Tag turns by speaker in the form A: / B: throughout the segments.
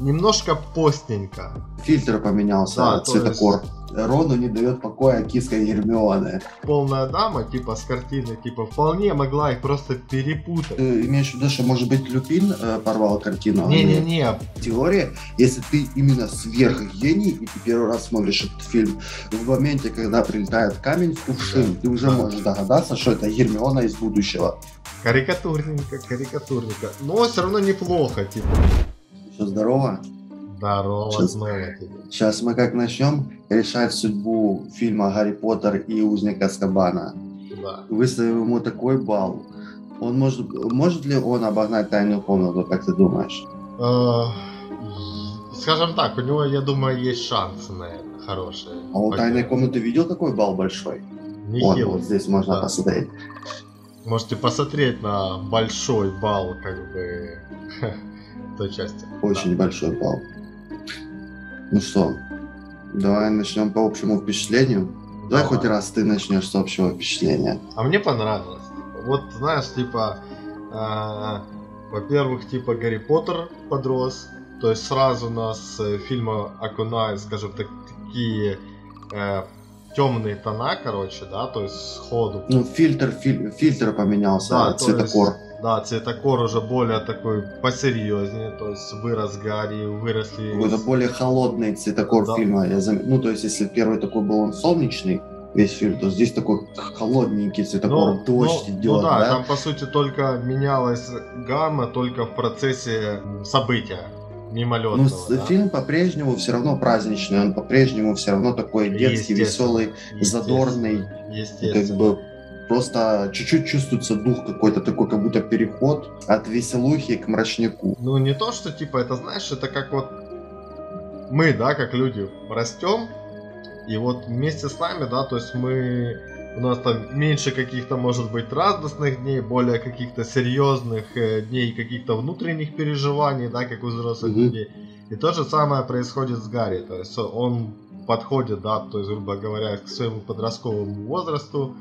A: немножко постненько.
B: Фильтр поменялся,
A: Да, то
B: цветокор. Рону не дает покоя киска Гермионы.
A: Полная дама, типа с картины, типа вполне могла их просто перепутать.
B: Ты имеешь в виду, что, может быть, Люпин э, порвал картину? а не
A: Не-не-не,
B: Теория, если ты именно сверхгений, и ты первый раз смотришь этот фильм, в моменте, когда прилетает камень в кувшин, ты уже можешь догадаться, что это Гермиона из будущего.
A: карикатурненько, карикатурненько. Но все равно неплохо, типа.
B: Все здорово?
A: Здорово
B: Сейчас.
A: тебе.
B: Сейчас мы как начнем решать судьбу фильма «Гарри Поттер и узник Азкабана».
A: Да.
B: Выставим ему такой балл. Он может, может ли он обогнать тайную комнату, как ты думаешь?
A: Э, Скажем так, у него, я думаю, есть шансы на это хорошие.
B: А у тайной комнаты видел какой балл большой? Вот,
A: Нехилый.
B: вот здесь можно
A: Да.
B: посмотреть.
A: Можете посмотреть на большой балл, как бы, той части.
B: Очень большой балл. Ну что, давай начнем по общему впечатлению. Давай, хоть раз ты начнешь с общего впечатления.
A: А мне понравилось. типа. Вот, знаешь, типа, а, во-первых, типа Гарри Поттер подрос, то есть сразу нас э, фильма окунает, скажем так, такие э, темные тона, короче, да, то есть сходу.
B: Ну, фильтр, филь- фильтр поменялся,
A: Да, то
B: цветокор.
A: есть, да, цветокор уже более такой посерьезнее, то есть вырос Гарри, выросли...
B: Какой-то более холодный цветокор
A: Да.
B: фильма. Я зам- Ну, то есть, если первый такой был он солнечный, весь фильм, то здесь такой холодненький цветокор, дождь
A: ну,
B: идет,
A: ну да,
B: да?
A: там по сути только менялась гамма только в процессе события мимолетного.
B: Ну,
A: да?
B: фильм по-прежнему все равно праздничный, он по-прежнему все равно такой детский, веселый, задорный, как
A: Естественно.
B: бы просто чуть-чуть чувствуется дух какой-то такой, как будто переход от веселухи к мрачняку.
A: Ну, не то, что типа, это знаешь, это как вот мы, да, как люди, растем, и вот вместе с нами, да, то есть мы у нас там меньше каких-то, может быть, радостных дней, более каких-то серьезных э, дней, каких-то внутренних переживаний, да, как у взрослых
B: Мгм.
A: людей. И то же самое происходит с Гарри. То есть он подходит, да, то есть, грубо говоря, к своему подростковому возрасту.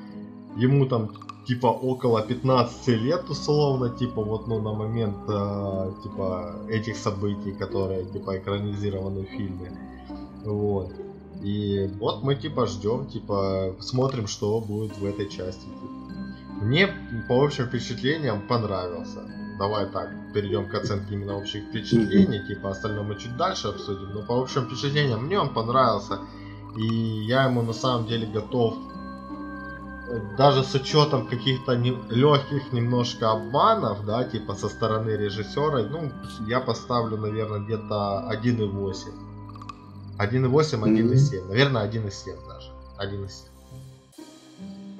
A: Ему там типа около 15 лет условно, типа вот ну на момент э, типа этих событий, которые типа экранизированы в фильме. Вот. И вот мы типа ждем, типа смотрим, что будет в этой части. Мне по общим впечатлениям понравился. Давай так, перейдем к оценке именно общих впечатлений, типа остальное мы чуть дальше обсудим. Но по общим впечатлениям мне он понравился. И я ему на самом деле готов даже с учетом каких-то легких немножко обманов, да, типа со стороны режиссера, ну, я поставлю, наверное, где-то 1,8. 1,8, 1,7. Наверное, 1,7 даже. 1,7.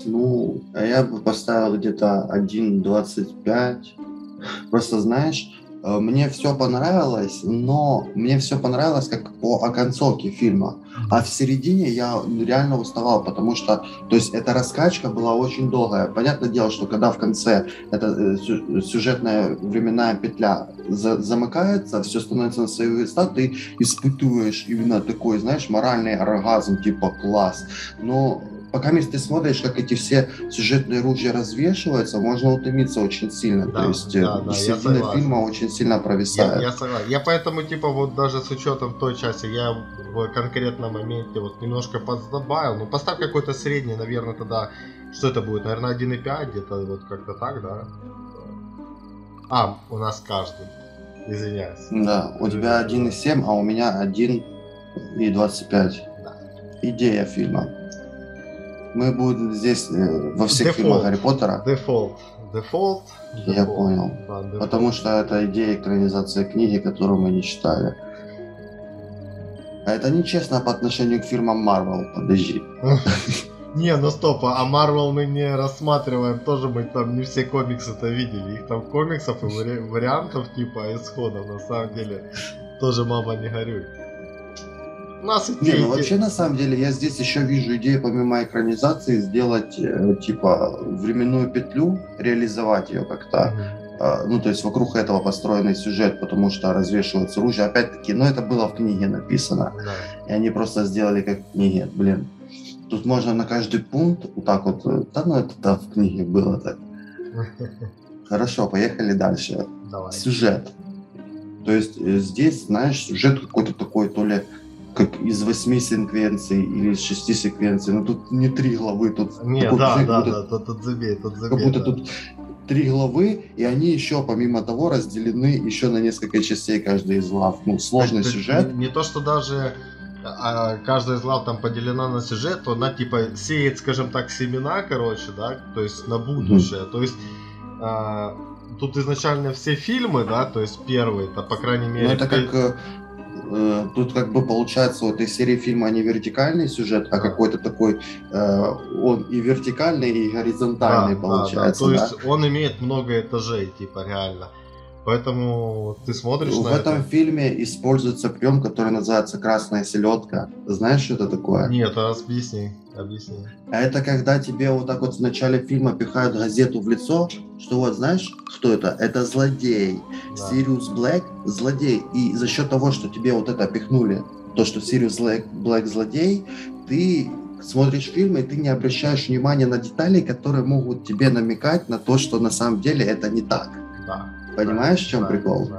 B: Ну, а я бы поставил где-то 1.25. Просто знаешь, мне все понравилось, но мне все понравилось как по оконцовке фильма. А в середине я реально уставал, потому что, то есть, эта раскачка была очень долгая. Понятное дело, что когда в конце эта э, сю- сюжетная временная петля за- замыкается, все становится на свои места, ты испытываешь именно такой, знаешь, моральный оргазм, типа класс. Но пока ты смотришь, как эти все сюжетные ружья развешиваются, можно утомиться очень сильно.
A: Да,
B: То есть э,
A: да, да, я
B: середина фильма очень сильно
A: Я,
B: провисает.
A: я согласен. Я поэтому, типа, вот даже с учетом той части, я в конкретном моменте вот немножко подзабавил. Ну, поставь какой-то средний, наверное, тогда, что это будет? Наверное, 1,5, где-то вот как-то так, да? А, у нас каждый. Извиняюсь.
B: Да, у тебя 1,7, а у меня 1,25.
A: Да.
B: Идея фильма. Мы будем здесь э, во всех
A: Дефолт.
B: фильмах Гарри Поттера,
A: Дефолт. Дефолт.
B: Я понял.
A: Да, дефолт.
B: потому что это идея экранизации книги, которую мы не читали. А это нечестно по отношению к фильмам Marvel, подожди.
A: Не, ну стоп, а Марвел мы не рассматриваем, тоже мы там не все комиксы-то видели. Их там комиксов и вари- вариантов типа исходов, на самом деле, тоже мама не горюй. Нас и
B: Не, ну вообще на самом деле я здесь еще вижу идею помимо экранизации сделать э, типа временную петлю, реализовать ее как-то. А, ну, то есть вокруг этого построенный сюжет, потому что развешивается оружие. Опять-таки, ну, это было в книге написано.
A: Да.
B: И они просто сделали как в книге. Блин, тут можно на каждый пункт вот так вот... э, Да, ну, это да, в книге было так. Хорошо, поехали дальше.
A: Давай.
B: Сюжет. То есть э, здесь, знаешь, сюжет какой-то такой, то ли как из восьми секвенций или из шести секвенций. Ну тут не три главы, тут...
A: Не, да,
B: знаешь,
A: да,
B: будто-
A: да, тут, тут забей, тут забей.
B: Как будто
A: да.
B: тут три главы, и они еще, помимо того, разделены еще на несколько частей каждая из глав. Ну, сложный
A: Так,
B: сюжет.
A: Не, не то, что даже а, каждая из глав там поделена на сюжет, то она типа сеет, скажем так, семена, короче, да, то есть на будущее. То есть а, тут изначально все фильмы, да, то есть первые, это по крайней мере.
B: Ну, это как... э, Тут как бы получается, вот из серии фильма не вертикальный сюжет, а какой-то такой, э, он и вертикальный, и горизонтальный
A: Да, да,
B: получается,
A: да. То
B: да?
A: есть он имеет много этажей, типа реально. Поэтому ты смотришь
B: В
A: на
B: этом
A: это.
B: фильме используется прием, который называется красная селедка. Знаешь, что это такое?
A: Нет, а объясни, объясни.
B: А это когда тебе вот так вот в начале фильма пихают газету в лицо, что вот знаешь, кто это? Это злодей.
A: Да.
B: Сириус Блэк злодей. И за счет того, что тебе вот это пихнули, то, что Сириус Блэк, Блэк злодей, ты смотришь фильм, и ты не обращаешь внимания на детали, которые могут тебе намекать на то, что на самом деле это не так.
A: Да.
B: Понимаешь, в чем прикол?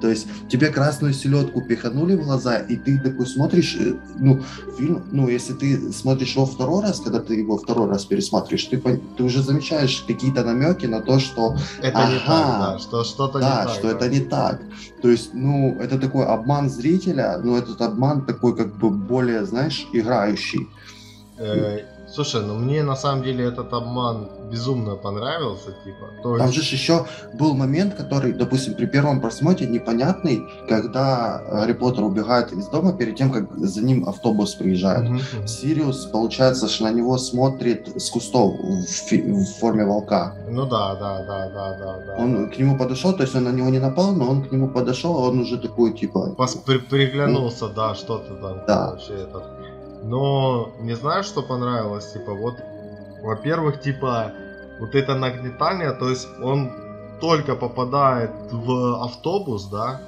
B: То есть тебе красную селедку пиханули в глаза, и ты такой смотришь, э, ну, фильм, ну, если ты смотришь его второй раз, когда ты его второй раз пересматриваешь, ты, ты уже замечаешь какие-то намеки на то, что
A: Это не
B: Ага.
A: так, да, что что-то
B: да,
A: не так.
B: что
A: да.
B: это не так. То есть, ну, это такой обман зрителя, но этот обман такой как бы более, знаешь, играющий.
A: Э, слушай, ну мне на самом деле этот обман безумно понравился, типа. То
B: Там
A: есть,
B: же еще был момент, который, допустим, при первом просмотре непонятный, когда Гарри Поттер убегает из дома перед тем, как за ним автобус приезжает.
A: Мгм.
B: Сириус, получается, что на него смотрит с кустов в, фи- в форме волка.
A: Ну да, да, да, да, да, да.
B: Он к нему подошел, то есть он на него не напал, но он к нему подошел, а он уже такой, типа...
A: Пос- при- приглянулся, да, что-то там,
B: Да.
A: короче, этот. Но не знаю, что понравилось, типа, вот, во-первых, типа, вот это нагнетание, то есть он только попадает в автобус, да,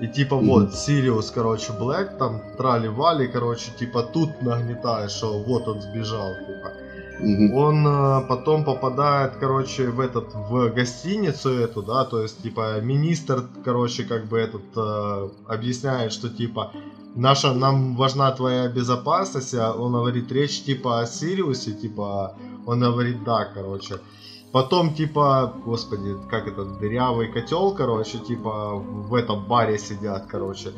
A: и типа вот Сириус, короче, Блэк, там трали-вали, короче, типа тут нагнетаешь, что вот он сбежал, типа. Он э, потом попадает, короче, в этот, в гостиницу эту, да, то есть, типа, министр, короче, как бы этот, э, объясняет, что, типа, наша, нам важна твоя безопасность, а он говорит речь, типа, о Сириусе, типа, он говорит, да, короче. Потом, типа, господи, как это, дырявый котел, короче, типа, в этом баре сидят, короче.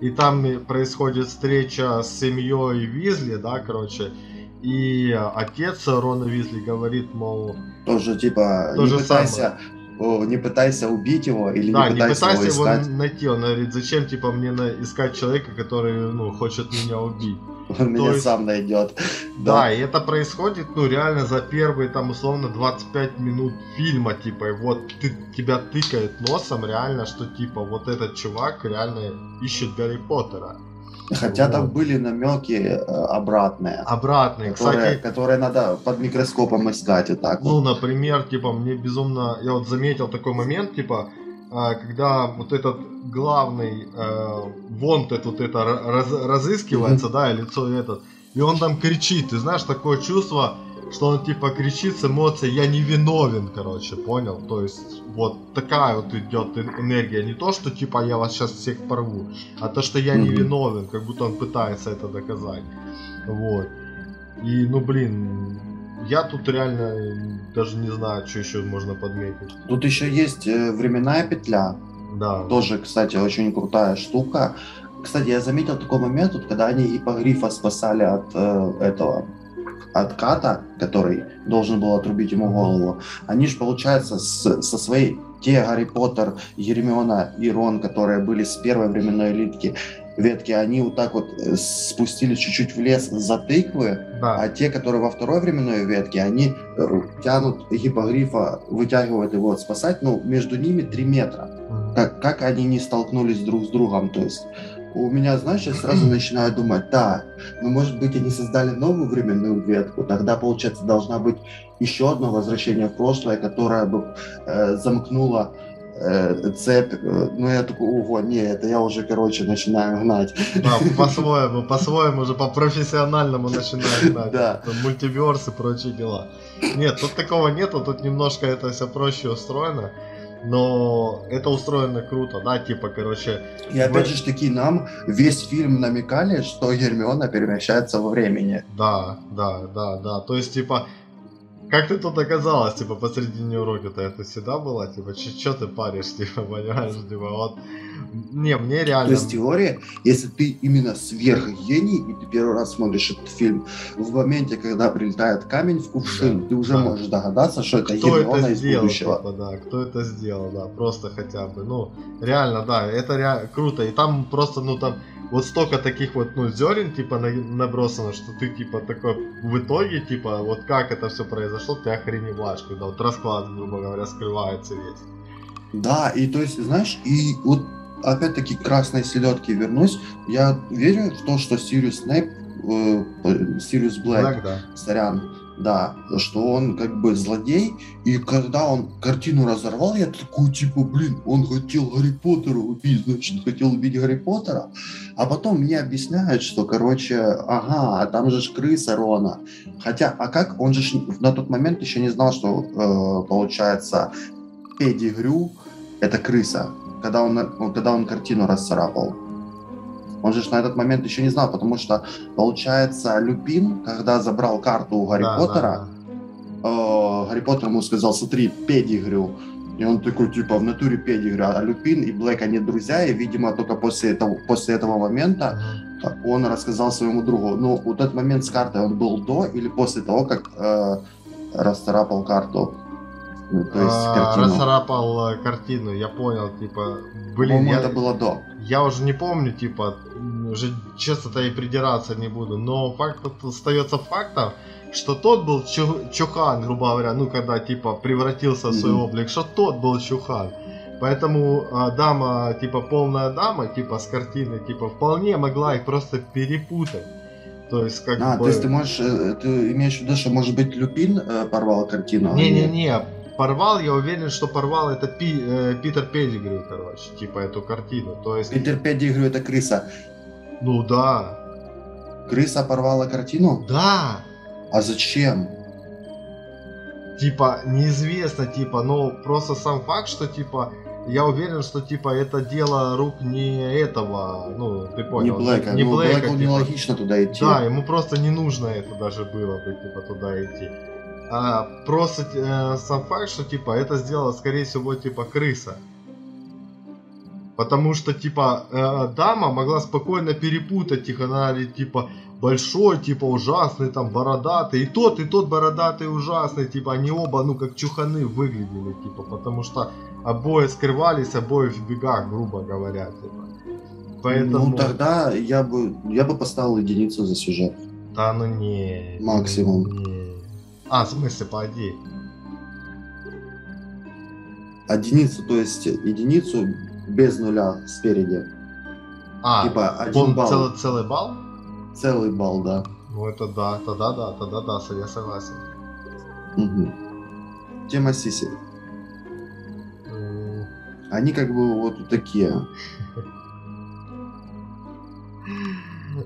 A: И там происходит встреча с семьей Визли, да, короче. И отец Рона Визли говорит, мол,
B: Тоже, типа,
A: То
B: не
A: же
B: пытайся... о, не пытайся убить его или
A: да,
B: не
A: не
B: пытайся,
A: пытайся
B: его
A: его
B: искать.
A: найти. Он говорит, зачем, типа, мне на- искать человека, который, ну, хочет меня убить.
B: Он меня
A: есть-
B: сам найдет.
A: Да. и это происходит, ну, реально за первые, там, условно, 25 минут фильма, типа, и вот ты, тебя тыкает носом, реально, что, типа, вот этот чувак реально ищет Гарри Поттера.
B: Хотя там
A: Вот.
B: были намеки э, обратные,
A: Обратный,
B: которые,
A: кстати,
B: которые надо под микроскопом искать и так.
A: Ну,
B: вот.
A: например, типа, мне безумно... Я вот заметил такой момент, типа, а, когда вот этот главный э, вонтед вот это ра- раз- разыскивается, да, и лицо этот, и он там кричит, ты знаешь, такое чувство, что он типа кричит с эмоцией «я не виновен», короче, понял? То есть вот такая вот идет эн- энергия, не то, что типа «я вас сейчас всех порву», а то, что «я не виновен», как будто он пытается это доказать. Вот. И, ну, блин, я тут реально даже не знаю, что еще можно подметить.
B: Тут еще есть э, временная петля,
A: Да.
B: тоже, кстати, очень крутая штука. Кстати, я заметил такой момент, вот, когда они гипогрифа спасали от э, этого, от Ката, который должен был отрубить ему голову. Они же, получается, с- со своей те Гарри Поттер, Гермиона и Рон, которые были с первой временной литки, ветки, они вот так вот э, спустились чуть-чуть в лес за тыквы,
A: Да.
B: а те, которые во второй временной ветке, они э, тянут гипогрифа, вытягивают его спасать, ну, между ними 3 метра. Как, как они не столкнулись друг с другом, то есть у меня, знаешь, я сразу начинаю думать, так, ну, может быть, они создали новую временную ветку, тогда, получается, должна быть еще одно возвращение в прошлое, которое бы э, замкнуло э, цепь, Э, ну, я такой, ого, не, это я уже, короче, начинаю гнать.
A: Да, по-своему, по-своему, уже по-профессиональному начинаем знать.
B: Да.
A: Мультиверс и прочие дела. Нет, тут такого нету, тут немножко это все проще устроено. Но это устроено круто, да, типа, короче...
B: И опять же таки нам весь фильм намекали, что Гермиона перемещается во времени.
A: Да, да, да, да, то есть, типа, как ты тут оказалась, типа, посредине урока-то это всегда было? Типа, что ты паришь, типа, понимаешь, типа, вот... Не, мне реально...
B: То есть теория, если ты именно сверхгений, и ты первый раз смотришь этот фильм, в моменте, когда прилетает камень в кувшин, да, ты уже да. можешь догадаться, что это
A: кто
B: Гермиона
A: это
B: из
A: сделал,
B: будущего.
A: Типа, да, кто это сделал, да, просто хотя бы, ну, реально, да, это реально круто, и там просто, ну, там вот столько таких вот, ну, зерен, типа, на, набросано, что ты, типа, такой, в итоге, типа, вот как это все произошло, ты охреневаешь, когда вот расклад, грубо говоря, скрывается весь.
B: Да, и то есть, знаешь, и вот опять-таки к красной селедке вернусь. Я верю в то, что Сириус Снейп, э, Сириус Блэк, Блэк да. сорян, да, что он как бы злодей, и когда он картину разорвал, я такой, типа, блин, он хотел Гарри Поттера убить, значит, хотел убить Гарри Поттера, а потом мне объясняют, что, короче, ага, а там же ж крыса Рона, хотя, а как, он же на тот момент еще не знал, что, э, получается, Педигрю — это крыса, когда он, когда он картину расцарапал. Он же на этот момент еще не знал, потому что, получается, Люпин, когда забрал карту у Гарри да, Поттера, да. Э, Гарри Поттер ему сказал, смотри, педигрю. И он такой, типа, в натуре педигрю. А Люпин и Блэк, они друзья, и, видимо, только после этого, после этого момента он рассказал своему другу. Ну, вот этот момент с картой, он был до или после того, как э, расцарапал карту?
A: Ну, то есть а, картину. Расцарапал э, картину, я понял, типа,
B: блин, я, это было до.
A: Я уже не помню, типа, уже честно-то и придираться не буду, но факт остается фактом, что тот был чухан, грубо говоря, ну, когда, типа, превратился в свой mm-hmm. облик, что тот был чухан. Поэтому а, дама, типа, полная дама, типа, с картины, типа, вполне могла их просто перепутать. То есть, как
B: а,
A: бы...
B: то есть ты можешь, э, ты имеешь в виду, что, может быть, Люпин э, порвал картину?
A: Не-не-не, а порвал, я уверен, что порвал это Пи, э, Питер Педигрю, короче, типа эту картину. То есть...
B: Питер Педигрю это крыса.
A: Ну да.
B: Крыса порвала картину?
A: Да.
B: А зачем?
A: Типа, неизвестно, типа, но просто сам факт, что типа я уверен, что типа это дело рук не этого, ну, ты понял.
B: Не Блэка, не ну, Блэка, Блэку типа. нелогично туда идти.
A: Да, ему просто не нужно это даже было бы, типа, туда идти. А, просто э, сам факт, что типа это сделала, скорее всего, типа крыса. Потому что, типа, э, дама могла спокойно перепутать их, она типа, большой, типа, ужасный, там, бородатый. И тот, и тот бородатый, ужасный, типа, они оба, ну, как чуханы выглядели, типа, потому что обои скрывались, обои в бегах, грубо говоря, типа.
B: Поэтому... Ну, тогда я бы, я бы поставил единицу за сюжет.
A: Да, ну не.
B: Максимум.
A: Не. А, в смысле, поди.
B: Единицу, то есть единицу без нуля спереди.
A: А, типа один балл. Целый, целый балл?
B: Целый балл, да.
A: Ну это да, тогда да, тогда да, я согласен.
B: Угу. Тема Сиси. Они как бы вот такие.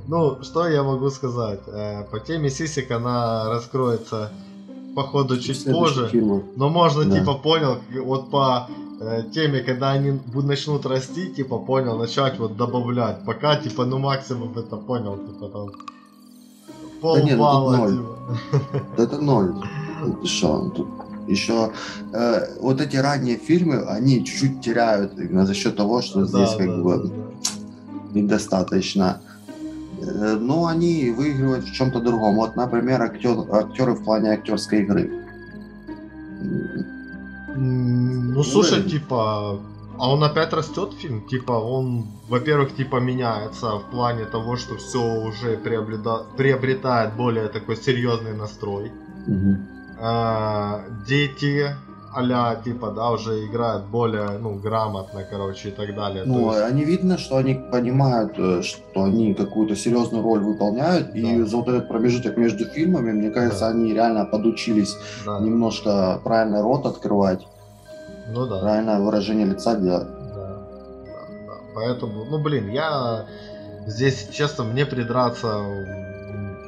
A: Ну, что я могу сказать? Э, по теме Сисик она раскроется походу чуть позже. Фильму. Но можно, да. типа, понял, вот по э, теме, когда они начнут расти, типа, понял, начать вот добавлять. Пока, типа, ну максимум это понял, типа там
B: пол да нет, балла, ну, ноль. Типа. Это ноль. Что, тут еще э, вот эти ранние фильмы, они чуть-чуть теряют за счет того, что да, здесь как да, бы да. недостаточно но они выигрывают в чем-то другом. Вот, например, актер, актеры в плане актерской игры.
A: Ну, слушай, ну, типа, а он опять растет фильм? Типа, он, во-первых, типа меняется в плане того, что все уже приобрета... приобретает более такой серьезный настрой. Угу. А, дети а типа, да, уже играют более, ну, грамотно, короче, и так далее.
B: Ну, есть... они видно, что они понимают, э, что они какую-то серьезную роль выполняют, да. и за вот этот промежуток между фильмами, мне кажется, да. они реально подучились да. немножко правильно рот открывать.
A: Ну да.
B: Правильное выражение лица делать.
A: Да, да, да. Поэтому, ну, блин, я здесь, честно, мне придраться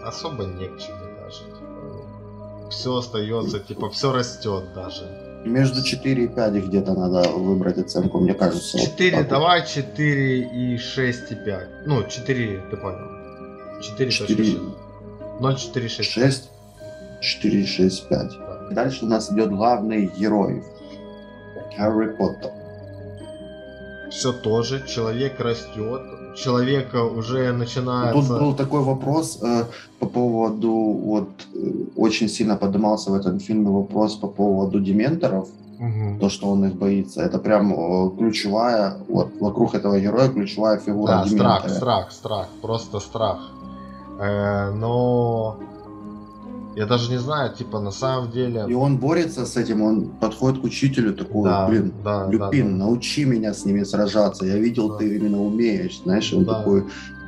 A: особо не к чему даже. Типа, все остается, типа, все растет даже.
B: Между 4 и 5 где-то надо выбрать оценку, мне кажется.
A: 4,
B: вот
A: давай 4 и 6 и 5. Ну, 4, ты понял. 4,
B: 4,
A: 0, 4, 6.
B: 6, 4, 6, 5. Дальше у нас идет главный герой. Гарри Поттер.
A: Все тоже, человек растет, человека уже начинается...
B: Тут был такой вопрос э, по поводу, вот, э, очень сильно поднимался в этом фильме вопрос по поводу дементоров,
A: Мгм.
B: то, что он их боится. Это прям э, ключевая, вот, вокруг этого героя ключевая фигура
A: Да, страх, страх, страх, просто страх. Э, но я даже не знаю, типа на самом деле.
B: И он борется с этим, он подходит к учителю такой,
A: Да,
B: блин,
A: да, да,
B: Люпин,
A: да.
B: научи меня с ними сражаться. Я видел,
A: Да.
B: ты именно умеешь, знаешь, он
A: Да.
B: такой,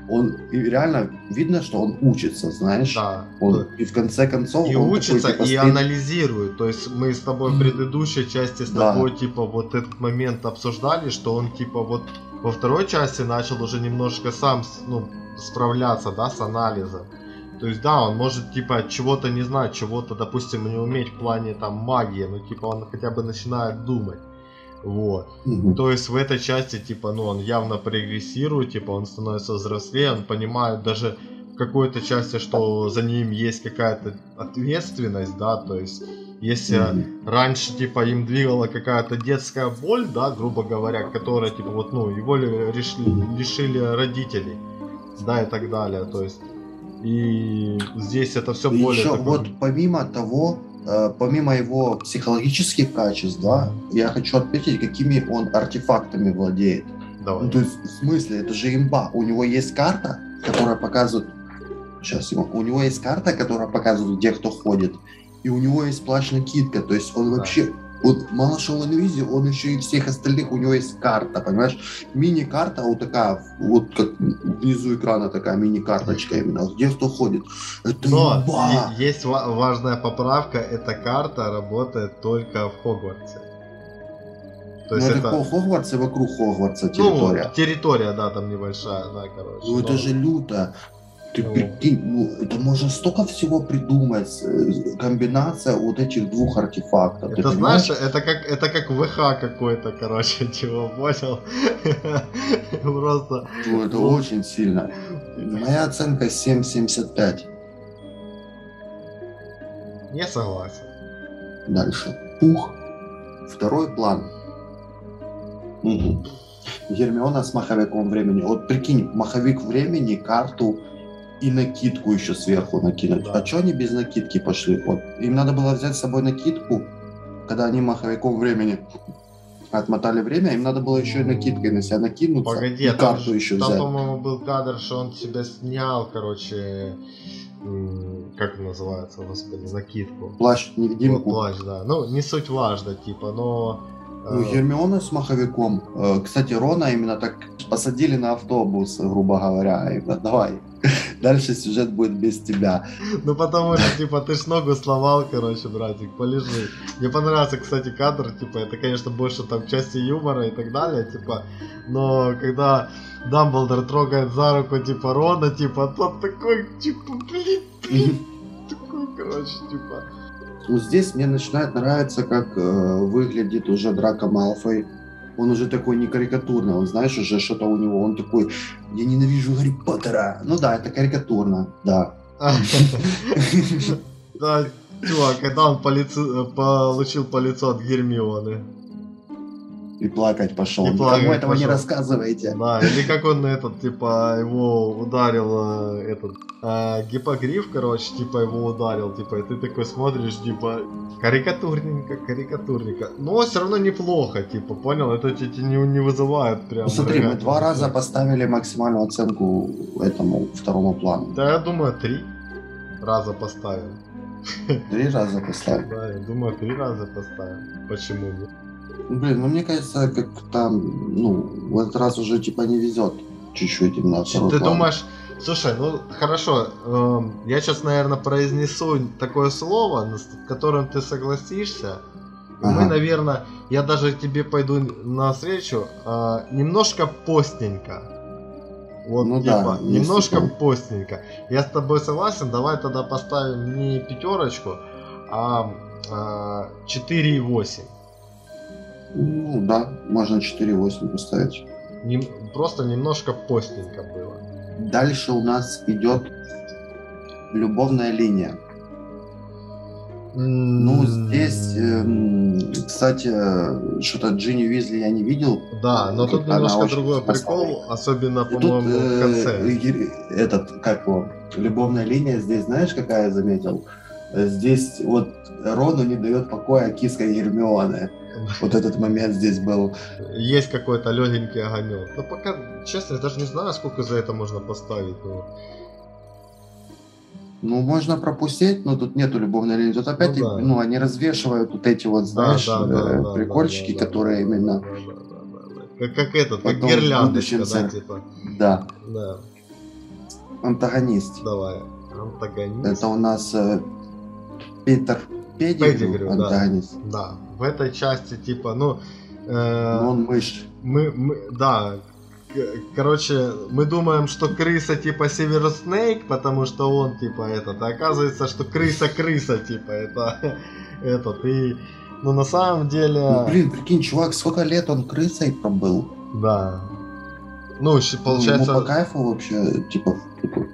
B: он и реально видно, что он учится, знаешь.
A: Да.
B: Он, и в конце концов
A: И
B: он
A: учится,
B: такой, типа,
A: и
B: стоит-
A: анализирует. То есть мы с тобой в предыдущей части с
B: Да.
A: тобой, типа, вот этот момент обсуждали, что он, типа, вот во второй части начал уже немножко сам, ну, справляться, да, с анализом. То есть, да, он может, типа, чего-то не знать, чего-то, допустим, не уметь в плане, там, магии, но, типа, он хотя бы начинает думать. Вот.
B: Мгм.
A: То есть в этой части, типа, ну, он явно прогрессирует, типа, он становится взрослее, он понимает даже в какой-то части, что за ним есть какая-то ответственность, да, то есть если
B: Мгм.
A: раньше, типа, им двигала какая-то детская боль, да, грубо говоря, которая, типа, вот, ну, его ли- решили, лишили родителей, да, и так далее, то есть и здесь это все
B: И
A: более
B: еще
A: такое-
B: вот помимо того, э, помимо его психологических качеств, да, я хочу отметить, какими он артефактами владеет.
A: Давай.
B: Ну, то есть, в смысле, это же имба. У него есть карта, которая показывает... Сейчас, его. У него есть карта, которая показывает, где кто ходит. И у него есть плащ-накидка. То есть он
A: Да.
B: вообще... Вот мало что в инвизе, он еще и всех остальных, у него есть карта, понимаешь? Мини-карта вот такая, вот как внизу экрана такая мини-карточка именно, где кто ходит. Это
A: Но
B: имба!
A: е- есть ва- важная поправка, эта карта работает только в Хогвартсе. То
B: Ну,
A: есть
B: это,
A: это,
B: Хогвартс и вокруг Хогвартса
A: ну,
B: территория.
A: территория, да, там небольшая, да, короче.
B: Ну это же люто. Ты
A: Ну.
B: прикинь, ну это можно столько всего придумать. э, Комбинация вот этих двух артефактов.
A: Это знаешь, это как это как ВХ какой-то, короче, чего понял. Просто.
B: Ну, это очень сильно. Моя оценка 7,75.
A: Не согласен.
B: Дальше. Пух. Второй план. Мгм. Гермиона с маховиком времени. Вот прикинь, маховик времени, карту и накидку еще сверху накинуть.
A: Да.
B: А что они без накидки пошли? Вот. Им надо было взять с собой накидку, когда они маховиком времени отмотали время, им надо было еще и накидкой на себя накинуться
A: Погоди,
B: и
A: а там,
B: карту еще
A: там,
B: взять.
A: по-моему, был кадр, что он себя снял, короче, как это называется, господи, накидку.
B: Плащ
A: Вот
B: невидимку.
A: плащ, да. Ну, не суть важно, типа, но... э,
B: Ну, Гермиона с маховиком. Э, Кстати, Рона именно так посадили на автобус, грубо говоря. И давай, дальше сюжет будет без тебя.
A: Ну потому что, типа, ты ж ногу сломал, короче, братик, полежи. Мне понравился, кстати, кадр, типа, это, конечно, больше там части юмора и так далее, типа, но когда Дамблдор трогает за руку, типа, Рона, типа, тот такой, типа, блин, блин, такой, короче, типа,
B: Вот здесь мне начинает нравиться, как э, выглядит уже Драко Малфой. Он уже такой не карикатурный, он, знаешь, уже что-то у него, он такой, я ненавижу Гарри Поттера. Ну да, это карикатурно, да.
A: да, чувак, когда он лицу- получил по лицу от Гермионы.
B: И плакать пошел.
A: И
B: Никому
A: плакать
B: этого не
A: пошел.
B: рассказывайте.
A: Да, или как он этот, типа, его ударил, э, этот, э, гипогриф, короче, типа, его ударил, типа, и ты такой смотришь, типа, карикатурненько, карикатурненько. Но все равно неплохо, типа, понял? Это тебе не, не вызывает прям...
B: Ну, смотри, мы два раза поставили максимальную оценку этому второму плану.
A: Да, я думаю, три раза поставим.
B: Три раза поставили.
A: Да, я думаю, три раза поставим. Почему нет?
B: Блин, ну мне кажется, как там, ну, в этот раз уже типа не везет чуть-чуть именно второй
A: Ты
B: план.
A: думаешь, слушай, ну хорошо, эм, я сейчас, наверное, произнесу такое слово, с которым ты согласишься. И Мы,
B: Ага.
A: наверное, я даже тебе пойду навстречу, э, немножко постненько. Вот,
B: Ну да,
A: типа,
B: есть
A: немножко
B: такое.
A: постненько. Я с тобой согласен, давай тогда поставим не пятерочку, а, а 4,8.
B: Ну да, можно 4.8 поставить.
A: Нем- просто немножко постненько было.
B: Дальше у нас идет любовная линия. Ну, здесь, эм, кстати, э, что-то Джинни Уизли я не видел.
A: Да, но тут немножко другой
B: красивая.
A: прикол, особенно, по-моему, в
B: э,
A: конце.
B: Гер- этот, как его, любовная линия здесь, знаешь, какая я заметил? Э, Здесь вот Рону не дает покоя киска Гермионы. Вот этот момент здесь был.
A: Есть какой-то легенький огонек. Но пока, честно, я даже не знаю, сколько за это можно поставить. но-
B: Ну, можно пропустить, но тут нету любовной линии. Тут опять,
A: да.
B: ну, они развешивают вот эти вот, знаешь,
A: Да, да, да,
B: э,
A: да,
B: прикольчики,
A: да, да,
B: которые
A: да,
B: именно,
A: да, да, да. Как, как этот, как гирляндочка, да, типа.
B: да,
A: Да,
B: антагонист.
A: давай. Антагонист.
B: Это у нас э, Питер Педигрю,
A: Петтигрю, да. Да, в этой части, типа, ну... э,
B: Но он мышь.
A: мы, мы, да, короче, мы думаем, что крыса типа Северус Снейк, потому что он типа этот, а оказывается, что крыса-крыса типа это этот и ну на самом деле
B: Ну, блин, прикинь, чувак, сколько лет он крысой пробыл?
A: да ну щ-
B: Ну,
A: получается
B: ему по кайфу вообще, типа, типа,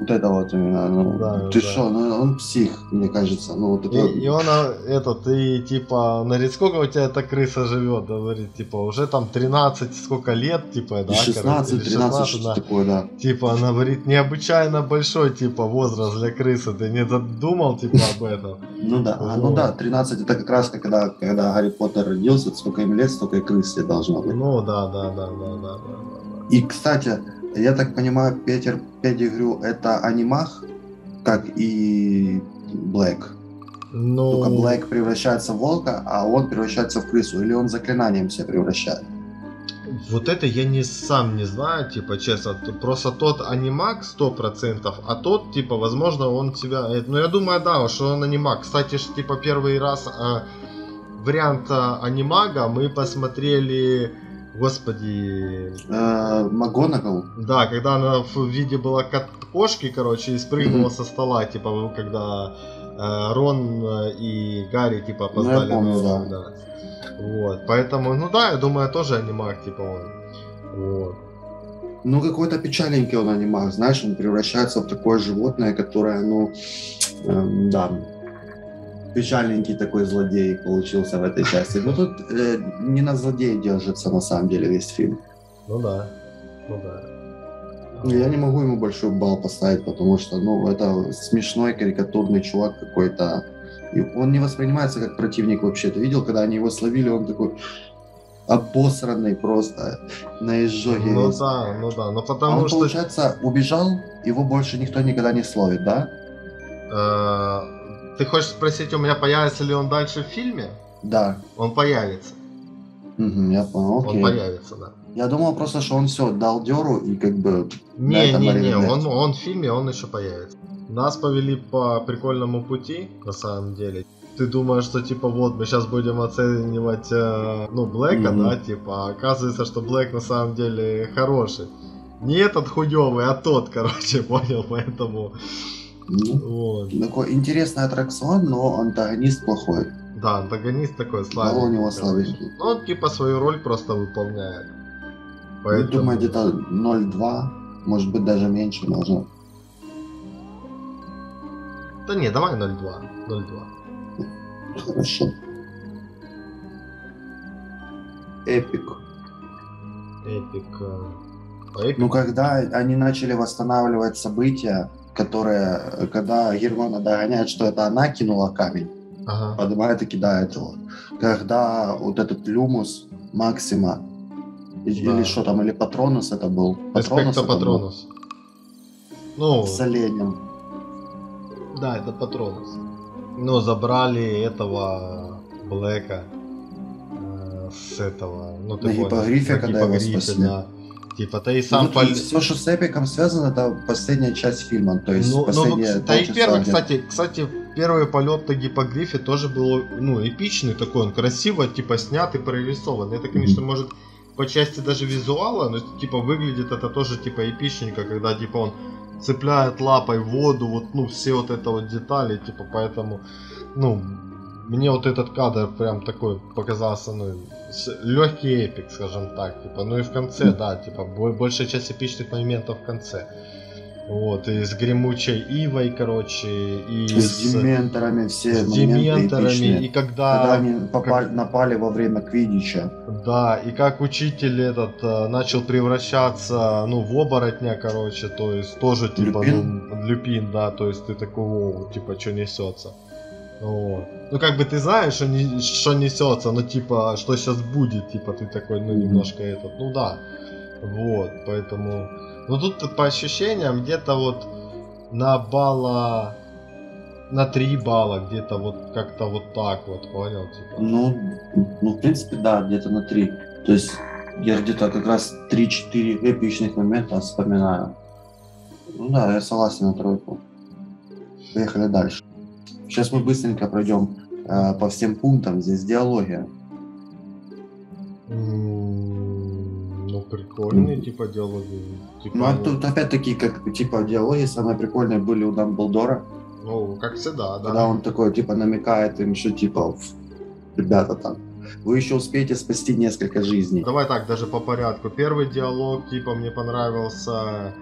B: вот это вот именно, ну,
A: Да,
B: ты
A: да.
B: что, ну, он псих, мне кажется, ну, вот это...
A: и, и он а, этот и типа говорит сколько у тебя эта крыса живет говорит типа уже там 13 сколько лет типа да
B: 16,
A: короче, или
B: 13,
A: 16,
B: что
A: да.
B: такое, да.
A: Типа, она говорит, необычайно большой, типа, возраст для крысы. Ты не задумал, типа, об этом?
B: Ну да, а, ну да, 13 это как раз когда, когда Гарри Поттер родился, сколько им лет, столько и крыс тебе должно быть.
A: Ну, да, да, да, да, да, да.
B: И, кстати, я так понимаю, Петер Педигрю это анимах, как и Блэк.
A: Ну,
B: Только Блэк превращается в волка, а он превращается в крысу. Или он заклинанием себя превращает.
A: вот это я не сам не знаю, типа, честно. Просто тот анимак 100%, а тот, типа, возможно, он себя... э, Ну, я думаю, да, что он анимак. Кстати, ж, типа, первый раз а, вариант а, анимага мы посмотрели... Господи,
B: Э, Магонагал.
A: Да, когда она в виде была кошки, короче, и спрыгнула со стола, типа, когда э, Рон э, и Гарри, типа,
B: Ну,
A: опоздали.
B: помню,
A: на
B: да.
A: Вот, поэтому, ну да, я думаю, тоже анимак, типа, он. Вот.
B: Ну, какой-то печаленький он анимах, знаешь, он превращается в такое животное, которое, ну, эм, да, печальненький такой злодей получился в этой части. Но тут э, не на злодея держится, на самом деле, весь фильм.
A: Ну да, ну да.
B: Ну, Я не могу ему большой балл поставить, потому что, ну, это смешной карикатурный чувак какой-то. И он не воспринимается как противник вообще. Ты видел, когда они его словили, он такой обосранный просто на изжоге.
A: Ну
B: весь.
A: да, ну да, ну
B: А
A: потому
B: он,
A: что
B: получается, убежал, его больше никто никогда не словит, да?
A: Ты хочешь спросить у меня, появится ли он дальше в фильме?
B: Да.
A: Он появится,
B: Мгм, я понял,
A: он
B: окей.
A: появится, да.
B: Я думал просто, что он все дал деру и как бы...
A: Не, не, не, он, он в фильме, он еще появится. Нас повели по прикольному пути, на самом деле. Ты думаешь, что типа вот мы сейчас будем оценивать, э, ну, Блэка,
B: Мгм.
A: да, типа, а оказывается, что Блэк на самом деле хороший. Не этот хуёвый, а тот, короче, понял, поэтому,
B: ну,
A: вот.
B: такой интересный аттракцион, но антагонист плохой.
A: Да, антагонист такой
B: Мало
A: слабенький.
B: у него слабенький.
A: Ну, он типа свою роль просто выполняет.
B: Ну, думаю, где-то 0,2, может быть, даже меньше можно.
A: Да не, давай 0,2. 0,2.
B: Хорошо. Эпик.
A: Эпик. э, Эпик.
B: Ну, когда они начали восстанавливать события, которые, когда Германа догоняет, что это она кинула камень,
A: Ага.
B: поднимает и кидает его. Когда вот этот Люмус Максима,
A: Да.
B: или что там, или Патронус это был.
A: Эспекто
B: это был?
A: Патронус. Ну,
B: С оленем.
A: да, это Патронус. Ну, забрали этого Блэка э, с этого, ну, ты
B: На
A: понял,
B: гиппогрифе,
A: на
B: когда его
A: гиппогрифе,
B: спасли.
A: да. Типа, ты и сам пол-
B: Все, что с Эпиком связано, это последняя часть фильма. То есть
A: Ну, ну,
B: последняя
A: да и первый,
B: где-то.
A: кстати, кстати, первый полет на гипогрифе тоже был, ну, эпичный такой, он красиво, типа, снят и прорисован. Это, конечно,
B: Мгм.
A: может, по части даже визуала, но, типа, выглядит это тоже, типа, эпичненько, когда, типа, он цепляет лапой воду, вот, ну, все вот это вот детали, типа, поэтому, ну, мне вот этот кадр прям такой показался, ну, легкий эпик, скажем так, типа, ну и в конце, да, типа, большая часть эпичных моментов в конце. Вот, и с гремучей Ивой, короче, и
B: с, с дементорами все
A: с дементорами, и когда...
B: Когда они попали, как... напали во время Квидича.
A: Да, и как учитель этот э, начал превращаться, ну, в оборотня, короче, то есть тоже, типа, люпин? ну, люпин, да, то есть ты такого, типа, что несется. Вот. Ну, как бы ты знаешь, что, не, что несется, но, типа, что сейчас будет, типа, ты такой, ну, немножко этот, ну, да. Вот, поэтому... Ну тут по ощущениям где-то вот на балла на 3 балла, где-то вот как-то вот так вот, понял? Типа.
B: Ну, ну, в принципе, да, где-то на 3. То есть я где-то как раз 3-4 эпичных момента вспоминаю. Ну да, я согласен на тройку. Поехали дальше. Сейчас мы быстренько пройдем э, по всем пунктам. Здесь диалогия.
A: прикольные, типа, диалоги. Типа,
B: ну, а тут опять-таки, как, типа, диалоги самые прикольные были у Дамблдора.
A: Ну, как всегда, да.
B: Когда он такой, типа, намекает им, что, типа, ребята там, вы еще успеете спасти несколько жизней.
A: Давай так, даже по порядку. Первый диалог, типа, мне понравился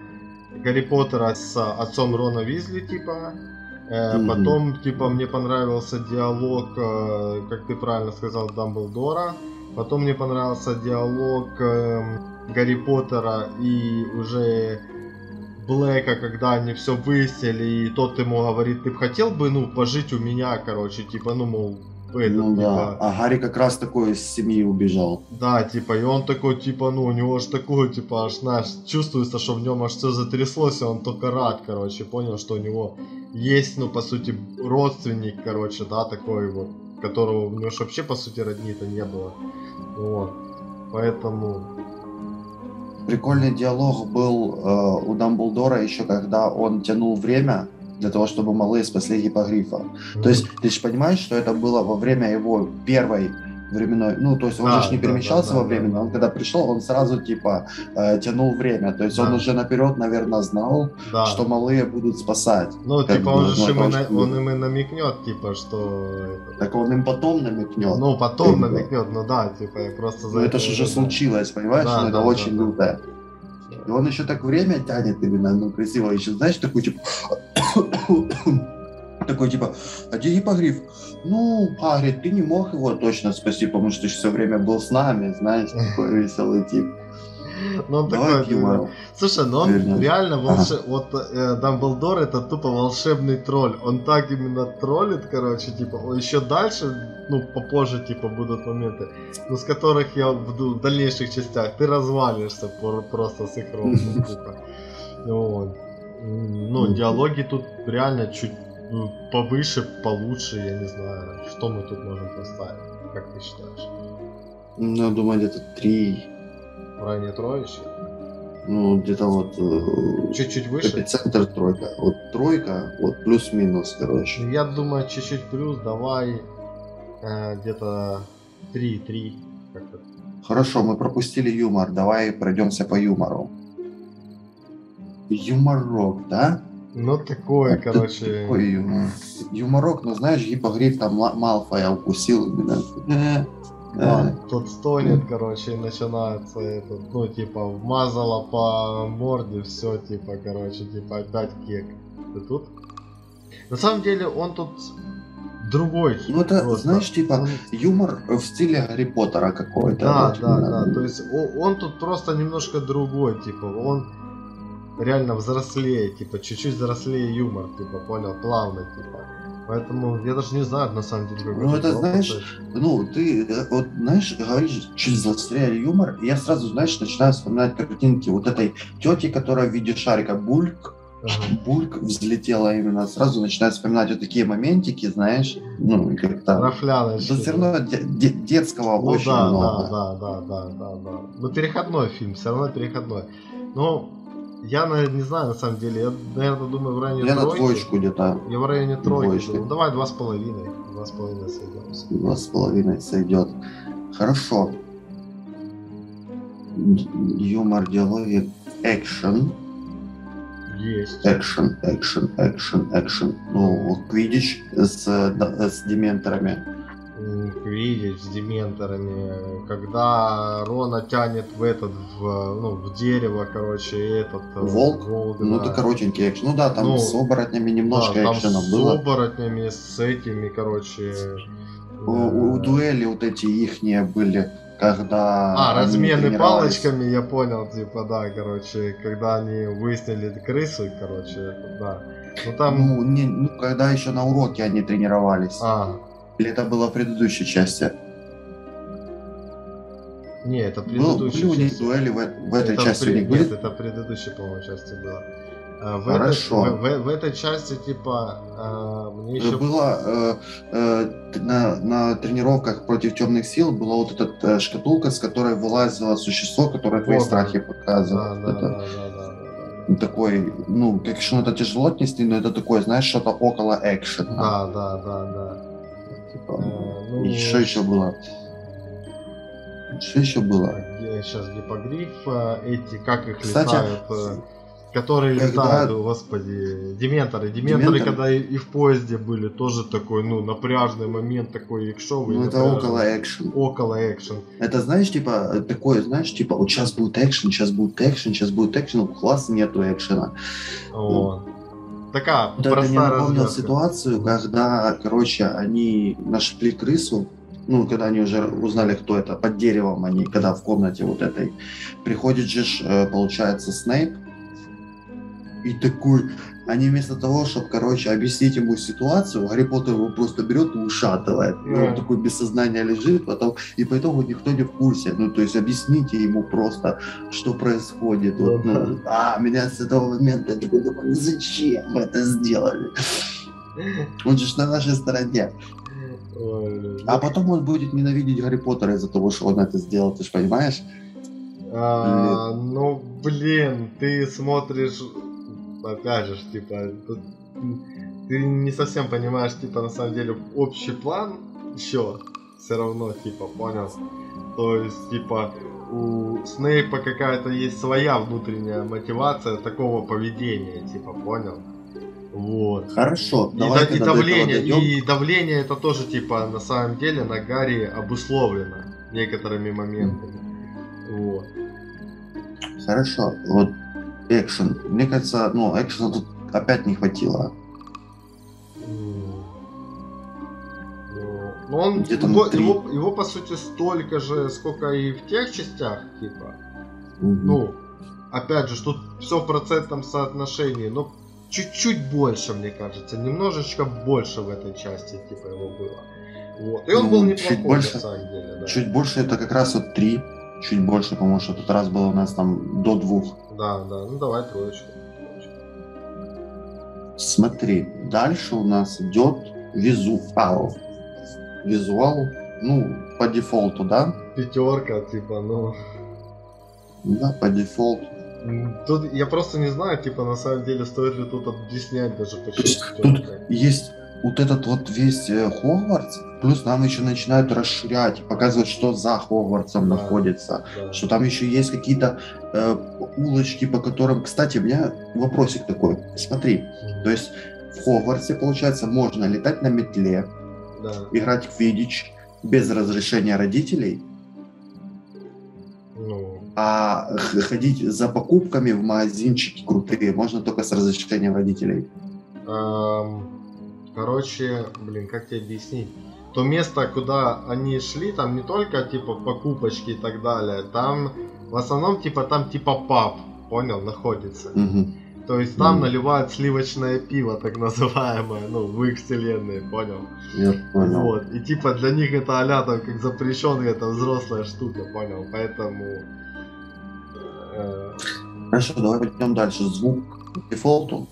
A: Гарри Поттера с отцом Рона Визли, типа. Mm-hmm. Потом, типа, мне понравился диалог, э, как ты правильно сказал, Дамблдора. Потом мне понравился диалог э, Гарри Поттера и уже Блэка, когда они все выяснили, и тот ему говорит, ты бы хотел бы, ну, пожить у меня, короче, типа, ну, мол,
B: этот, ну, типа... да. А Гарри как раз такой из семьи убежал.
A: Да, типа, и он такой, типа, ну, у него аж такое, типа, аж, знаешь, чувствуется, что в нем аж все затряслось, и он только рад, короче, понял, что у него есть, ну, по сути, родственник, короче, да, такой вот, которого у него вообще, по сути, родни-то не было. Вот. Поэтому...
B: Прикольный диалог был э, у Дамблдора еще, когда он тянул время для того, чтобы малые спасли гипогрифа. То есть ты же понимаешь, что это было во время его первой временной, ну, то есть он да, же не да, перемещался да, да, во времени, да, он когда пришел, он сразу, типа, э, тянул время, то есть да. он уже наперед, наверное, знал, да. что малые будут спасать.
A: Ну, типа, он же им, на, он им и намекнет, типа, что...
B: Так он им потом намекнет.
A: Ну, потом намекнет, ну да, типа, просто
B: за Ну, это же уже случилось, понимаешь, да, ну, это да, очень да, круто. И он еще так время тянет именно, ну, красиво, еще, знаешь, такой, типа такой типа, а где гипогриф? Ну, Хагрид, ты не мог его точно спасти, потому что все время был с нами, знаешь, такой веселый тип.
A: Ну, он Давай такой, юмор. Слушай, ну он Вернем. реально волшеб... Ага. Вот э, Дамблдор это тупо волшебный тролль. Он так именно троллит, короче, типа, еще дальше, ну, попозже, типа, будут моменты, ну, с которых я в, дальнейших частях ты развалишься просто с их типа. Вот. Ну, диалоги тут реально чуть ну, повыше, получше, я не знаю, что мы тут можем поставить, как ты считаешь?
B: Ну, я думаю, где-то три.
A: В районе троечки?
B: Ну, где-то вот...
A: Э, чуть-чуть выше?
B: Эпицентр тройка. Вот тройка, вот плюс-минус, короче.
A: Я думаю, чуть-чуть плюс, давай э, где-то три, три.
B: Хорошо, мы пропустили юмор, давай пройдемся по юмору. Юморок, да?
A: Ну, такое, это короче...
B: Такой юмор. Юморок, но знаешь, гипогриф там Малфоя укусил именно.
A: Да, тот стонет, короче, и начинается этот, ну, типа, вмазала по морде, все, типа, короче, типа, опять кек. Ты тут? На самом деле, он тут другой.
B: Ну, это, просто. знаешь, типа, юмор в стиле Гарри Поттера какой-то.
A: Да, вот, да, да, то есть он, он тут просто немножко другой, типа, он реально взрослее, типа, чуть-чуть взрослее юмор, типа, понял, плавно, типа. Поэтому я даже не знаю, на самом деле, как
B: Ну, это, знаешь, ну, ты, э, вот, знаешь, говоришь, чуть взрослее юмор, и я сразу, знаешь, начинаю вспоминать картинки вот этой тети, которая в виде шарика бульк, Ага. Бульк взлетела именно. Сразу начинаю вспоминать вот такие моментики, знаешь, ну, как-то...
A: Рафляно.
B: Да все равно де- детского ну, очень
A: да,
B: много.
A: Да, да, да, да, да. Ну, переходной фильм, все равно переходной. Но я на, не знаю, на самом деле. Я, наверное, думаю, в районе
B: Я
A: тройки.
B: на двоечку где-то.
A: Я в районе тройки. Ну, давай два с половиной. Два с половиной сойдем.
B: Два с половиной сойдет. Хорошо. Юмор, диалоги, экшен.
A: Есть.
B: Экшен, экшен, экшен, экшен. Ну, Квидич с, с дементорами.
A: Квидич с дементорами, когда Рона тянет в этот, в, ну, в дерево, короче, и этот... э,
B: Волк?
A: волк
B: Ну,
A: да.
B: это коротенький экшен. Ну да, там
A: Ну,
B: с оборотнями немножко
A: Да, там
B: экшена
A: с
B: было.
A: оборотнями, с этими, короче...
B: У, у дуэли вот эти ихние были, когда...
A: А, размены палочками, я понял, типа, да, короче, когда они выяснили крысу, короче, да. Ну там...
B: Ну, не, ну, когда еще на уроке они тренировались.
A: А,
B: Или это было в предыдущей части?
A: не, это
B: Был,
A: предыдущая
B: них
A: часть.
B: дуэли в, в этой
A: Это
B: части? у них
A: Нет, это предыдущей, по-моему, части было. А, в,
B: Хорошо.
A: Этой, в, в- в этой части, типа, а, мне еще...
B: Было э, э, на, на тренировках против темных сил была вот эта э, шкатулка, с которой вылазило существо, которое твои страхи показывает.
A: да, да,
B: Это
A: да, да, да,
B: такой, ну, как что это тяжело отнести, но это такое, знаешь, что-то около экшена.
A: да. Да, да, да, ну,
B: и что еще было? Что еще было?
A: Сейчас гипогриф, а, эти, как их
B: Кстати,
A: летают, э, которые
B: когда-
A: летают, о, господи, дементоры. Дементоры,
B: Дементоры?
A: когда и, и в поезде были, тоже такой, ну, напряжный момент, такой экшовый.
B: Ну, это около экшен.
A: Около экшен.
B: Это, знаешь, типа, такое, знаешь, типа, вот сейчас будет экшен, сейчас будет экшен, сейчас будет экшен, у класс нету экшена.
A: Вот. Такая
B: Вот это мне
A: простая
B: напомнил ситуацию, когда, короче, они нашли крысу, ну, когда они уже узнали, кто это, под деревом они, когда в комнате вот этой, приходит же, э, получается, Снейп, и такой, они вместо того, чтобы, короче, объяснить ему ситуацию, Гарри Поттер его просто берет и ушатывает. И он такой без сознания лежит, потом, и по итогу никто не в курсе. Ну, то есть объясните ему просто, что происходит. Вот,
A: Ну,
B: ну, а, меня с этого момента, я такой думаю, зачем вы это сделали? Он же на нашей стороне. А потом он будет ненавидеть Гарри Поттера из-за того, что он это сделал, ты же понимаешь?
A: А, ну, блин, ты смотришь, ж, типа, тут ты не совсем понимаешь, типа, на самом деле, общий план еще все равно, типа, понял? То есть, типа, у Снейпа какая-то есть своя внутренняя мотивация такого поведения, типа, понял? Вот.
B: Хорошо,
A: И,
B: давай
A: да- и давление, и давление это тоже типа на самом деле на Гарри обусловлено некоторыми моментами. Вот.
B: Хорошо, вот экшен. Мне кажется, ну, экшена тут опять не хватило.
A: М. Ну, он его, его, его, по сути столько же, сколько и в тех частях, типа.
B: Мгм.
A: Ну, опять же, тут все в процентном соотношении, но чуть-чуть больше, мне кажется, немножечко больше в этой части, типа, его было. Вот. И он
B: Ну,
A: был
B: чуть
A: неплохой,
B: больше.
A: на самом деле, да.
B: Чуть больше это как раз вот три. Чуть больше, потому что тут раз было у нас там до двух.
A: Да, да, ну давай троечку.
B: Смотри, дальше у нас идет визуал. Визуал, ну, по дефолту, да?
A: Пятерка, типа, ну.
B: Да, по дефолту.
A: Тут я просто не знаю, типа, на самом деле, стоит ли тут объяснять даже
B: То
A: почему
B: тут есть вот этот вот весь э, Хогвартс, плюс нам еще начинают расширять, показывать, что за Хогвартсом
A: Да.
B: находится.
A: Да.
B: что там еще есть какие-то э, улочки, по которым... Кстати, у меня вопросик такой. Смотри, то есть в Хогвартсе, получается, можно летать на метле,
A: Да.
B: играть в квиддич без разрешения родителей,
A: Ну,
B: а ходить за покупками в магазинчики крутые можно только с разрешения родителей.
A: эм, короче, блин, как тебе объяснить? То место, куда они шли, там не только, типа, покупочки и так далее, там, в основном, типа, там, типа, паб, понял, находится.
B: Мгм.
A: То есть там
B: Мгм.
A: наливают сливочное пиво, так называемое, ну, в их вселенной, понял?
B: Я понял.
A: Вот. И типа для них это а там как запрещенная, это взрослая штука, понял? Поэтому... э,
B: Хорошо, давай пойдем дальше. Звук по дефолту.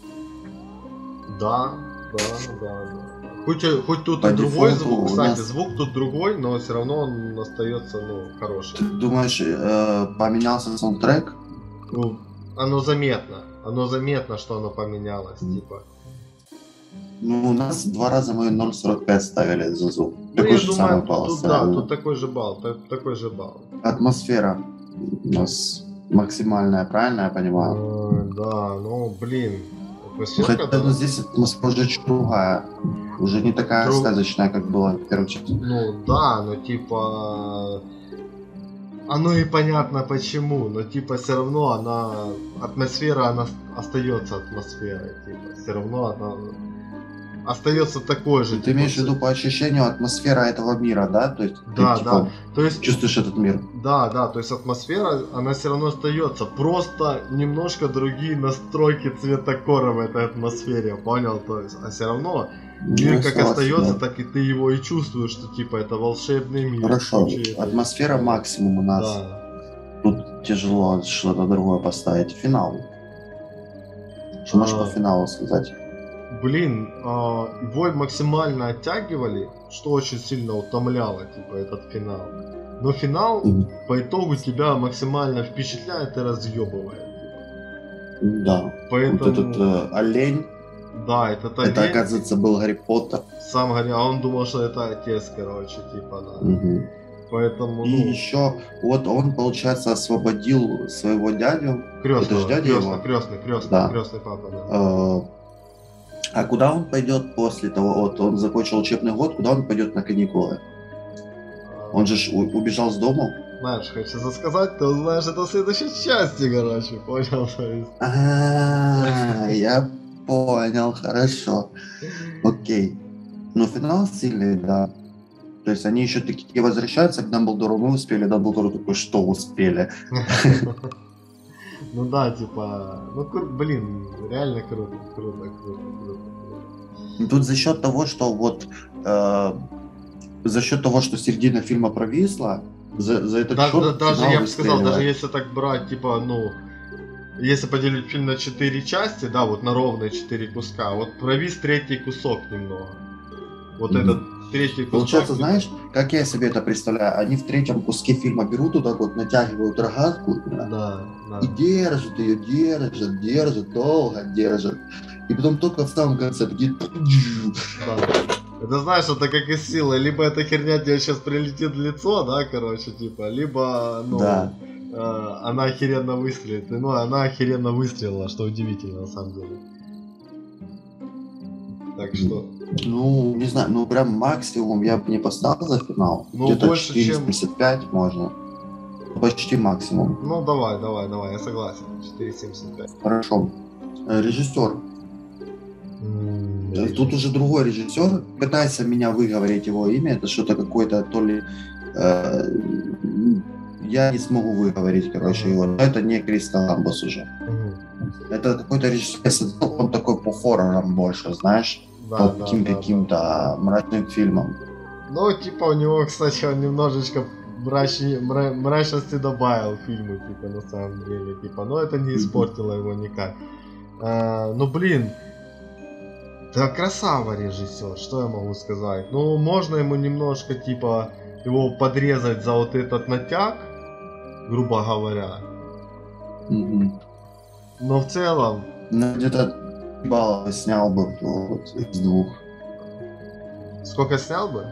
A: да, да, да, да. Хоть, и- хоть тут
B: По
A: и другой звук, кстати,
B: нас-
A: звук тут другой, но все равно он остается, ну, хороший.
B: Ты думаешь, э, поменялся саундтрек?
A: Ну, оно заметно. Оно заметно, что оно поменялось, типа.
B: Ну, у нас два раза мы 0.45 ставили за звук.
A: Ну,
B: Такой
A: я
B: же самый
A: думаю,
B: балл
A: тут, да, тут такой же балл, та- такой же балл.
B: Атмосфера у нас максимальная, правильно я понимаю?
A: Э, Да, ну, блин, Атмосферка,
B: Хотя
A: да.
B: ну, здесь атмосфера другая. Уже не такая
A: Друг-
B: сказочная, как была в первой части.
A: Ну да, но типа... Оно и понятно почему, но типа все равно она... Атмосфера, она остается атмосферой. Типа, все равно она остается такой же.
B: Ты
A: типа,
B: имеешь в
A: всё-
B: виду по ощущению атмосфера этого мира, да? То есть
A: Да,
B: ты,
A: да.
B: типа,
A: То есть
B: чувствуешь этот мир.
A: Да, да, то есть атмосфера, она все равно остается. Просто немножко другие настройки цветокора в этой атмосфере, понял? То есть, а все равно мир
B: Ну,
A: как остается,
B: да.
A: так и ты его и чувствуешь, что типа это волшебный мир.
B: Хорошо, атмосфера максимум у нас.
A: Да.
B: Тут тяжело что-то другое поставить. Финал. Что можешь
A: А.
B: по финалу сказать?
A: Блин, а, его максимально оттягивали, что очень сильно утомляло, типа, этот финал. Но финал по итогу тебя максимально впечатляет и разъебывает.
B: Да.
A: Поэтому,
B: Вот этот э, олень,
A: да, этот
B: это,
A: олень-
B: оказывается, был Гарри Поттер.
A: Сам говорил, а он думал, что это отец, короче, типа, да.
B: Мгм.
A: Поэтому,
B: И
A: ну,
B: еще, вот он, получается, освободил своего дядю.
A: крестный,
B: это ж дядя
A: крестный,
B: его?
A: крестный, крестный,
B: Да.
A: крестный папа, да.
B: э, а куда он пойдет после того, вот он закончил учебный год, куда он пойдет на каникулы? Он же убежал с дому.
A: Знаешь, хочется сказать, ты узнаешь это в следующей части, короче, понял?
B: А, я понял, хорошо. Окей. Ну, финал сильный, да. То есть они еще такие возвращаются к Дамблдору, мы успели, Дамблдор такой, что успели?
A: Ну да, типа, ну, кру- блин, реально круто, круто, круто, круто.
B: Тут за счет того, что вот э, за счет того, что середина фильма провисла, за, за этот
A: Да-
B: счет
A: да- даже, я бы сказал, даже если так брать, типа, ну, если поделить фильм на четыре части, да, вот на ровные четыре куска, вот провис третий кусок немного. Вот
B: Мгм.
A: этот третий.
B: Получается, знаешь, как я себе это представляю? Они в третьем куске фильма берут вот так вот, натягивают рогатку да,
A: Да,
B: и держат ее, держат, держат, долго держат. И потом только в самом конце такие...
A: Да. Это знаешь, это как из силы. Либо эта херня тебе сейчас прилетит в лицо, да, короче, типа, либо, ну,
B: Да.
A: э, она охеренно выстрелит. Ну, она охеренно выстрелила, что удивительно, на самом деле. Так что,
B: Ну, не знаю, ну прям максимум я бы не поставил за финал.
A: Ну,
B: Где-то
A: больше, чем-
B: 4,75 можно. Почти максимум.
A: ну, давай, давай, давай, я согласен. 4,75.
B: Хорошо. Э, Режиссер. Э, Тут уже другой режиссер. Пытается меня выговорить его имя. Это что-то какое-то то ли... э, я не смогу выговорить, короче, его. Но это не Кристоламбус уже.
A: Мгм.
B: Это какой-то режиссер, он такой по хоррорам больше, знаешь,
A: Да,
B: по
A: да,
B: таким
A: да,
B: каким-то мрачным фильмам.
A: да. Ну, типа, у него, кстати, он немножечко мрачни- мра- мрачности добавил фильму, типа, на самом деле. Типа, но это не испортило его никак. А, ну, блин, да красава режиссер, что я могу сказать? Ну, можно ему немножко, типа, его подрезать за вот этот натяг, грубо говоря.
B: Мгм.
A: Но в целом,
B: Ну, где-то баллов снял бы вот, из двух.
A: сколько снял бы?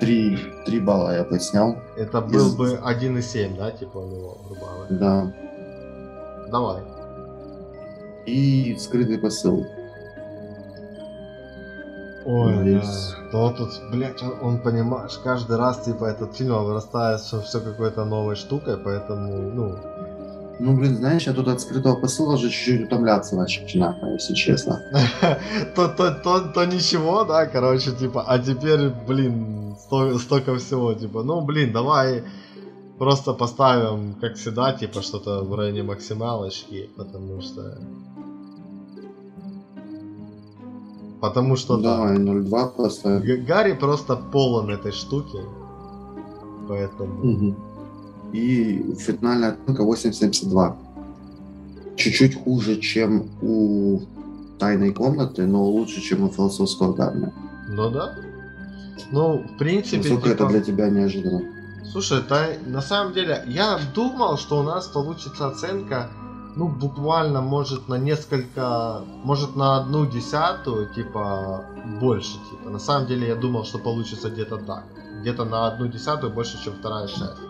B: Три, три балла я бы снял.
A: Это был
B: Из-
A: бы 1,7, да, типа у него, говоря.
B: Да.
A: Давай.
B: И скрытый посыл.
A: Ой,
B: Надеюсь.
A: да. То тут, блядь, он, он, понимаешь, каждый раз, типа, этот фильм вырастает что все какой-то новой штукой, поэтому, ну,
B: Ну, блин, знаешь, я тут от скрытого посыла уже чуть-чуть утомляться начинаю, если честно.
A: то, то, то, то ничего, да, короче, типа, а теперь, блин, сто- столько всего, типа, ну, блин, давай просто поставим, как всегда, типа, что-то в районе максималочки, потому что... Потому что, да,
B: Давай, 0,2 поставим.
A: Гарри просто полон этой штуки, поэтому...
B: Мгм. И финальная оценка 8,72. Чуть-чуть хуже, чем у тайной комнаты, но лучше, чем у философского камня.
A: Ну да. Ну, в принципе,
B: Насколько
A: типа,
B: это для тебя неожиданно?
A: слушай, это на самом деле, я думал, что у нас получится оценка, ну, буквально, может, на несколько, может, на одну десятую, типа, больше, типа. На самом деле, я думал, что получится где-то так. Где-то на одну десятую больше, чем вторая часть.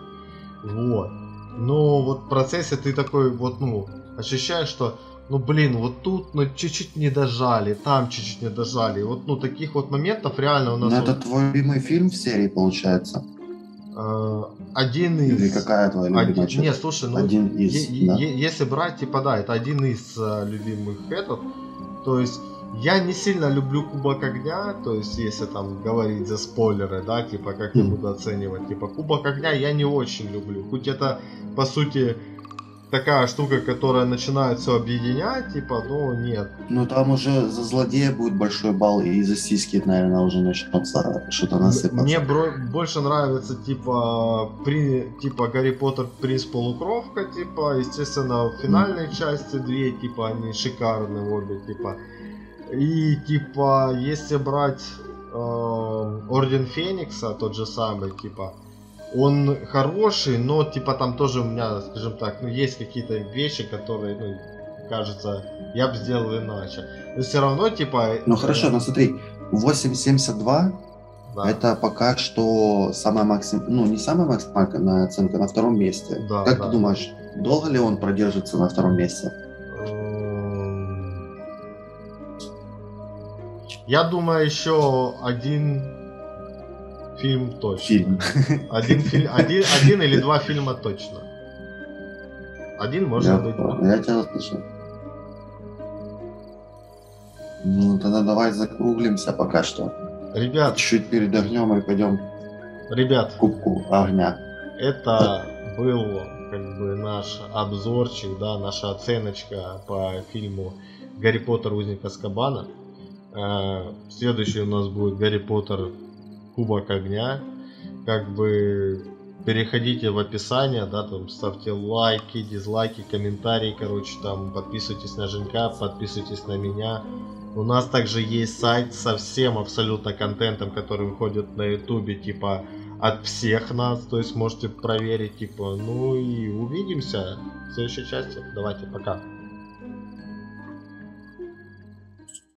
A: Вот. Но вот в процессе ты такой, вот, ну, ощущаешь, что ну блин, вот тут, ну чуть-чуть не дожали, там чуть-чуть не дожали. Вот, ну таких вот моментов реально у нас...
B: Ну,
A: вот,
B: это твой любимый фильм в серии, получается?
A: э, один из...
B: Или какая твоя любимая
A: Один,
B: часть?
A: не, слушай, ну
B: Один из, да.
A: если брать, типа, да, это один из э, любимых этот. То есть я не сильно люблю Кубок Огня, то есть если там говорить за спойлеры, да, типа как я
B: Мгм.
A: буду оценивать, типа Кубок Огня я не очень люблю. Хоть это по сути такая штука, которая начинает все объединять, типа, ну нет.
B: Ну, там уже за злодея будет большой балл, и за сиськи, наверное, уже начнется что-то насыпаться.
A: Мне бро- больше нравится типа при типа Гарри Поттер принц полукровка, типа, естественно, в финальной части две, типа, они шикарные обе, типа. И типа, если брать э, Орден Феникса, тот же самый, типа, он хороший, но типа там тоже у меня, скажем так, ну есть какие-то вещи, которые, ну, кажется, я бы сделал иначе. Но все равно, типа.
B: Ну, хорошо, но смотри, 8.72
A: да.
B: это пока что самая максим... Ну, не самая максимальная оценка, на втором месте.
A: Да,
B: как
A: да.
B: ты думаешь, долго ли он продержится на втором месте?
A: Я думаю, еще один фильм точно.
B: Фильм.
A: Один, фильм, один, один или два фильма точно. Один, может
B: Я,
A: быть,
B: я тебя слышу. Ну, тогда давай закруглимся пока что.
A: Ребят,
B: Чуть-чуть передохнем и пойдем
A: ребят,
B: к кубку огня.
A: это был как бы наш обзорчик, да, наша оценочка по фильму Гарри Поттер Узник Аскабана. Э, Следующий у нас будет Гарри Поттер Кубок Огня. Как бы переходите в описание, да, там ставьте лайки, дизлайки, комментарии, короче, там подписывайтесь на Женька, подписывайтесь на меня. У нас также есть сайт со всем абсолютно контентом, который выходит на ютубе, типа от всех нас, то есть можете проверить, типа, ну и увидимся в следующей части. Давайте, пока.